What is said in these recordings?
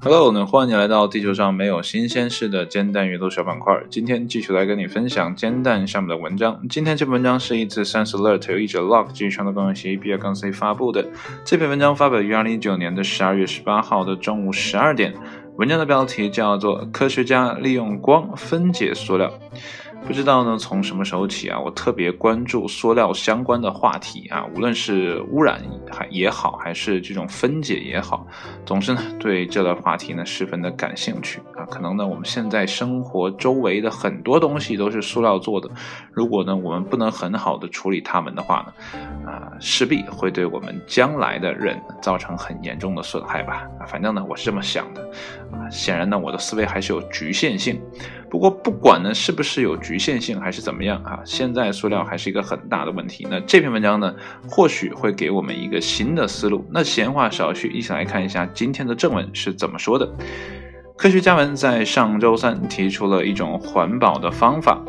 Hello，呢，欢迎你来到地球上没有新鲜事的煎蛋阅读小板块。今天继续来跟你分享煎蛋下面的文章。今天这篇文章是一次 Science Alert 由译者 Lock 基于传统公用协议 B 二杠 C 发布的。这篇文章发表于二零一九年的十二月十八号的中午十二点。文章的标题叫做《科学家利用光分解塑料》。不知道呢，从什么时候起啊，我特别关注塑料相关的话题啊，无论是污染还也好，还是这种分解也好，总之呢，对这类话题呢十分的感兴趣啊。可能呢，我们现在生活周围的很多东西都是塑料做的，如果呢，我们不能很好的处理它们的话呢，啊，势必会对我们将来的人造成很严重的损害吧。啊，反正呢，我是这么想的啊。显然呢，我的思维还是有局限性。不过不管呢是不是有局限性还是怎么样啊，现在塑料还是一个很大的问题。那这篇文章呢，或许会给我们一个新的思路。那闲话少叙，一起来看一下今天的正文是怎么说的。科学家们在上周三提出了一种环保的方法，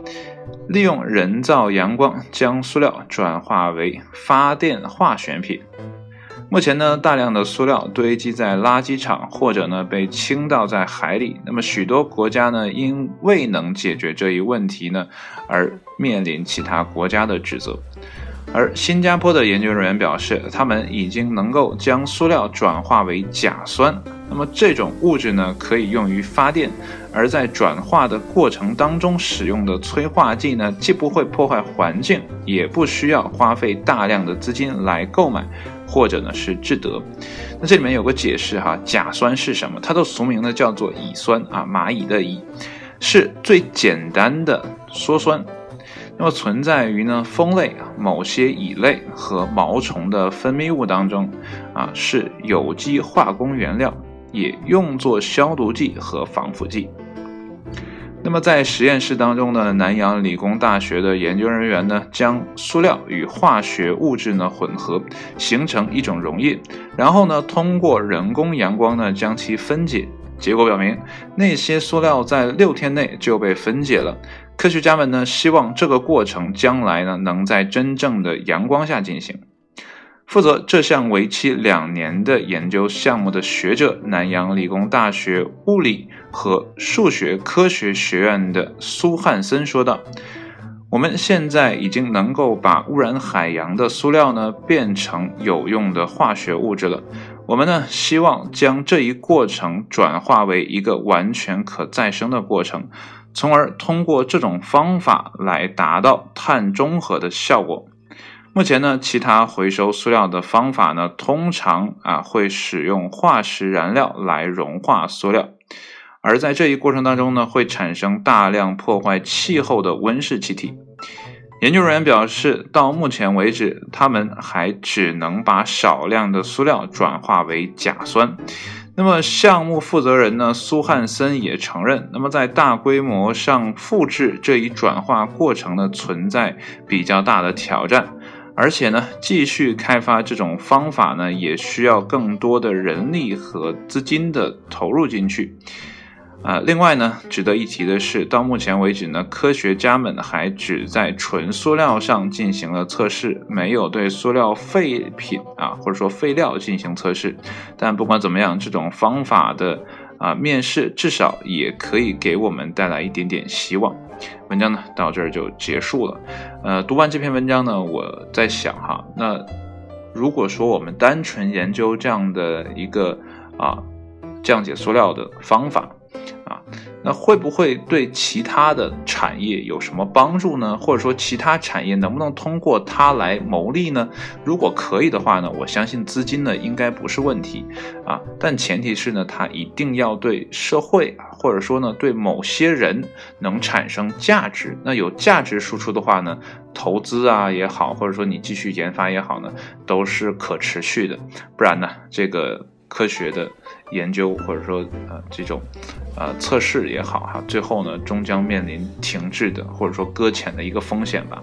利用人造阳光将塑料转化为发电化学品。目前呢，大量的塑料堆积在垃圾场，或者呢被倾倒在海里。那么许多国家呢，因未能解决这一问题呢，而面临其他国家的指责。而新加坡的研究人员表示，他们已经能够将塑料转化为甲酸。那么这种物质呢，可以用于发电。而在转化的过程当中使用的催化剂呢，既不会破坏环境，也不需要花费大量的资金来购买。或者呢是制得，那这里面有个解释哈，甲酸是什么？它的俗名呢叫做乙酸啊，蚂蚁的蚁，是最简单的羧酸，那么存在于呢蜂类、某些蚁类和毛虫的分泌物当中啊，是有机化工原料，也用作消毒剂和防腐剂。那么在实验室当中呢，南洋理工大学的研究人员呢，将塑料与化学物质呢混合，形成一种溶液，然后呢，通过人工阳光呢将其分解。结果表明，那些塑料在六天内就被分解了。科学家们呢，希望这个过程将来呢能在真正的阳光下进行。负责这项为期两年的研究项目的学者，南洋理工大学物理和数学科学学院的苏汉森说道：“我们现在已经能够把污染海洋的塑料呢变成有用的化学物质了。我们呢希望将这一过程转化为一个完全可再生的过程，从而通过这种方法来达到碳中和的效果。”目前呢，其他回收塑料的方法呢，通常啊会使用化石燃料来融化塑料，而在这一过程当中呢，会产生大量破坏气候的温室气体。研究人员表示，到目前为止，他们还只能把少量的塑料转化为甲酸。那么，项目负责人呢，苏汉森也承认，那么在大规模上复制这一转化过程呢，存在比较大的挑战。而且呢，继续开发这种方法呢，也需要更多的人力和资金的投入进去。啊，另外呢，值得一提的是，到目前为止呢，科学家们还只在纯塑料上进行了测试，没有对塑料废品啊，或者说废料进行测试。但不管怎么样，这种方法的啊面试至少也可以给我们带来一点点希望。文章呢到这儿就结束了，呃，读完这篇文章呢，我在想哈，那如果说我们单纯研究这样的一个啊降解塑料的方法。那会不会对其他的产业有什么帮助呢？或者说其他产业能不能通过它来牟利呢？如果可以的话呢，我相信资金呢应该不是问题啊。但前提是呢，它一定要对社会啊，或者说呢对某些人能产生价值。那有价值输出的话呢，投资啊也好，或者说你继续研发也好呢，都是可持续的。不然呢，这个。科学的研究或者说呃这种呃测试也好哈，最后呢终将面临停滞的或者说搁浅的一个风险吧。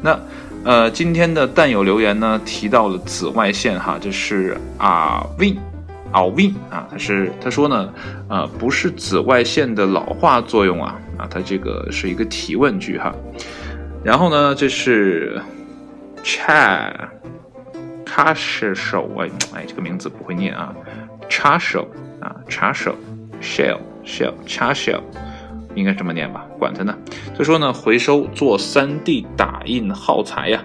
那呃今天的弹友留言呢提到了紫外线哈，这是啊 win 啊 win 啊，他是他说呢呃不是紫外线的老化作用啊啊，他这个是一个提问句哈。然后呢这是 Chad 叉是手哎哎，这个名字不会念啊，叉手啊，叉手，shell shell 叉 shell，应该这么念吧？管它呢。所以说呢，回收做 3D 打印耗材呀。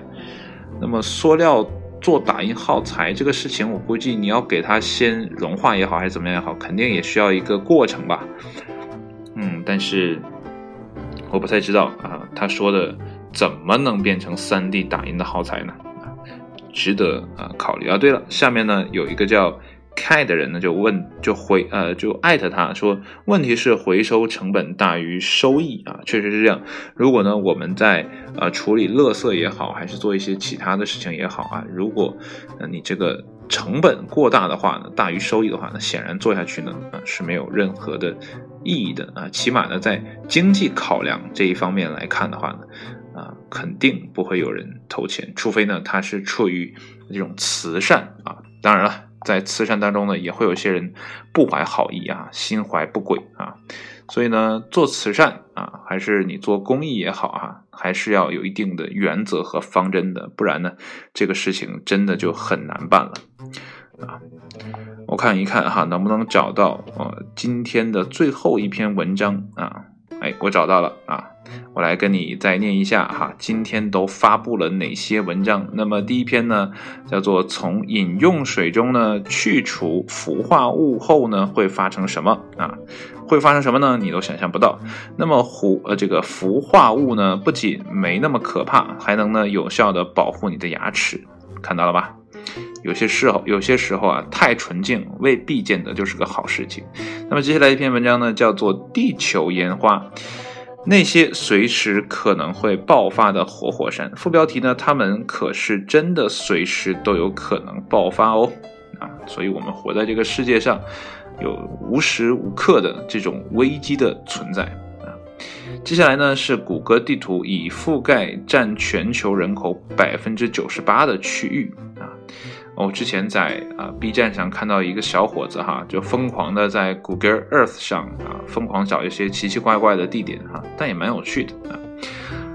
那么塑料做打印耗材这个事情，我估计你要给它先融化也好，还是怎么样也好，肯定也需要一个过程吧。嗯，但是我不太知道啊，他说的怎么能变成 3D 打印的耗材呢？值得啊考虑啊。对了，下面呢有一个叫 K 的人呢就问就回呃就艾特他说，问题是回收成本大于收益啊，确实是这样。如果呢我们在呃处理垃圾也好，还是做一些其他的事情也好啊，如果呃你这个成本过大的话呢，大于收益的话呢，显然做下去呢啊是没有任何的意义的啊。起码呢在经济考量这一方面来看的话呢。啊，肯定不会有人投钱，除非呢，他是出于这种慈善啊。当然了，在慈善当中呢，也会有些人不怀好意啊，心怀不轨啊。所以呢，做慈善啊，还是你做公益也好啊，还是要有一定的原则和方针的，不然呢，这个事情真的就很难办了啊。我看一看哈，能不能找到呃今天的最后一篇文章啊？哎，我找到了啊。我来跟你再念一下哈，今天都发布了哪些文章？那么第一篇呢，叫做从饮用水中呢去除氟化物后呢会发生什么啊？会发生什么呢？你都想象不到。那么氟呃这个氟化物呢，不仅没那么可怕，还能呢有效的保护你的牙齿，看到了吧？有些时候有些时候啊，太纯净未必见得就是个好事情。那么接下来一篇文章呢，叫做地球烟花。那些随时可能会爆发的活火山，副标题呢？他们可是真的随时都有可能爆发哦！啊，所以我们活在这个世界上，有无时无刻的这种危机的存在啊。接下来呢，是谷歌地图已覆盖占全球人口百分之九十八的区域啊。我之前在啊 B 站上看到一个小伙子哈，就疯狂的在 Google Earth 上啊，疯狂找一些奇奇怪怪的地点哈，但也蛮有趣的啊。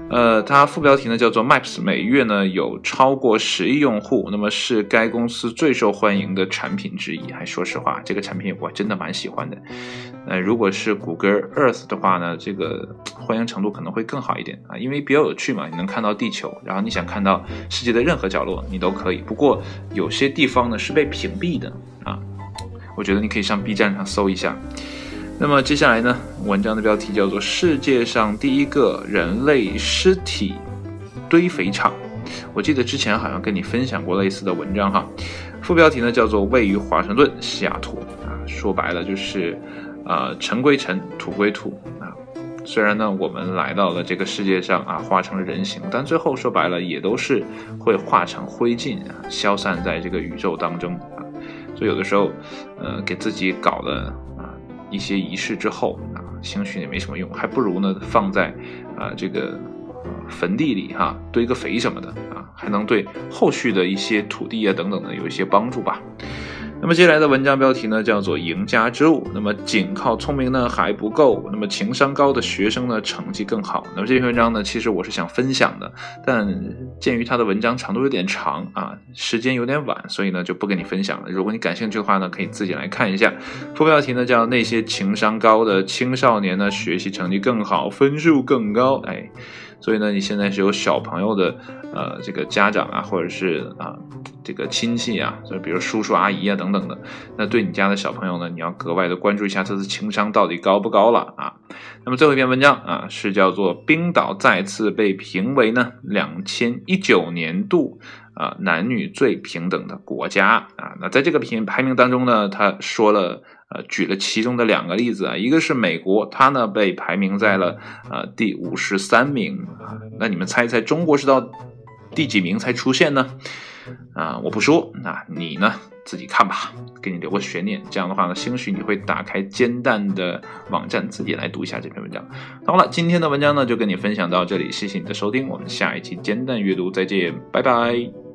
呃，它副标题呢叫做 Maps，每月呢有超过十亿用户，那么是该公司最受欢迎的产品之一。还说实话，这个产品我真的蛮喜欢的。呃，如果是谷歌 Earth 的话呢，这个欢迎程度可能会更好一点啊，因为比较有趣嘛，你能看到地球，然后你想看到世界的任何角落，你都可以。不过有些地方呢是被屏蔽的啊，我觉得你可以上 B 站上搜一下。那么接下来呢？文章的标题叫做《世界上第一个人类尸体堆肥场》。我记得之前好像跟你分享过类似的文章哈。副标题呢叫做《位于华盛顿西雅图》啊，说白了就是，呃，尘归尘，土归土啊。虽然呢，我们来到了这个世界上啊，化成了人形，但最后说白了也都是会化成灰烬啊，消散在这个宇宙当中啊。所以有的时候，呃，给自己搞的。一些仪式之后啊，兴许也没什么用，还不如呢放在啊这个坟地里哈，堆个肥什么的啊，还能对后续的一些土地啊等等的有一些帮助吧。那么接下来的文章标题呢，叫做“赢家之路”。那么仅靠聪明呢还不够，那么情商高的学生呢成绩更好。那么这篇文章呢，其实我是想分享的，但鉴于它的文章长度有点长啊，时间有点晚，所以呢就不跟你分享了。如果你感兴趣的话呢，可以自己来看一下。副标题呢叫“那些情商高的青少年呢学习成绩更好，分数更高”。哎。所以呢，你现在是有小朋友的，呃，这个家长啊，或者是啊，这个亲戚啊，就比如叔叔阿姨啊等等的，那对你家的小朋友呢，你要格外的关注一下他的情商到底高不高了啊。那么最后一篇文章啊，是叫做冰岛再次被评为呢两千一九年度啊男女最平等的国家啊。那在这个评排名当中呢，他说了。呃，举了其中的两个例子啊，一个是美国，它呢被排名在了呃第五十三名啊，那你们猜一猜中国是到第几名才出现呢？啊，我不说，那你呢自己看吧，给你留个悬念。这样的话呢，兴许你会打开煎蛋的网站，自己来读一下这篇文章。好了，今天的文章呢就跟你分享到这里，谢谢你的收听，我们下一期煎蛋阅读再见，拜拜。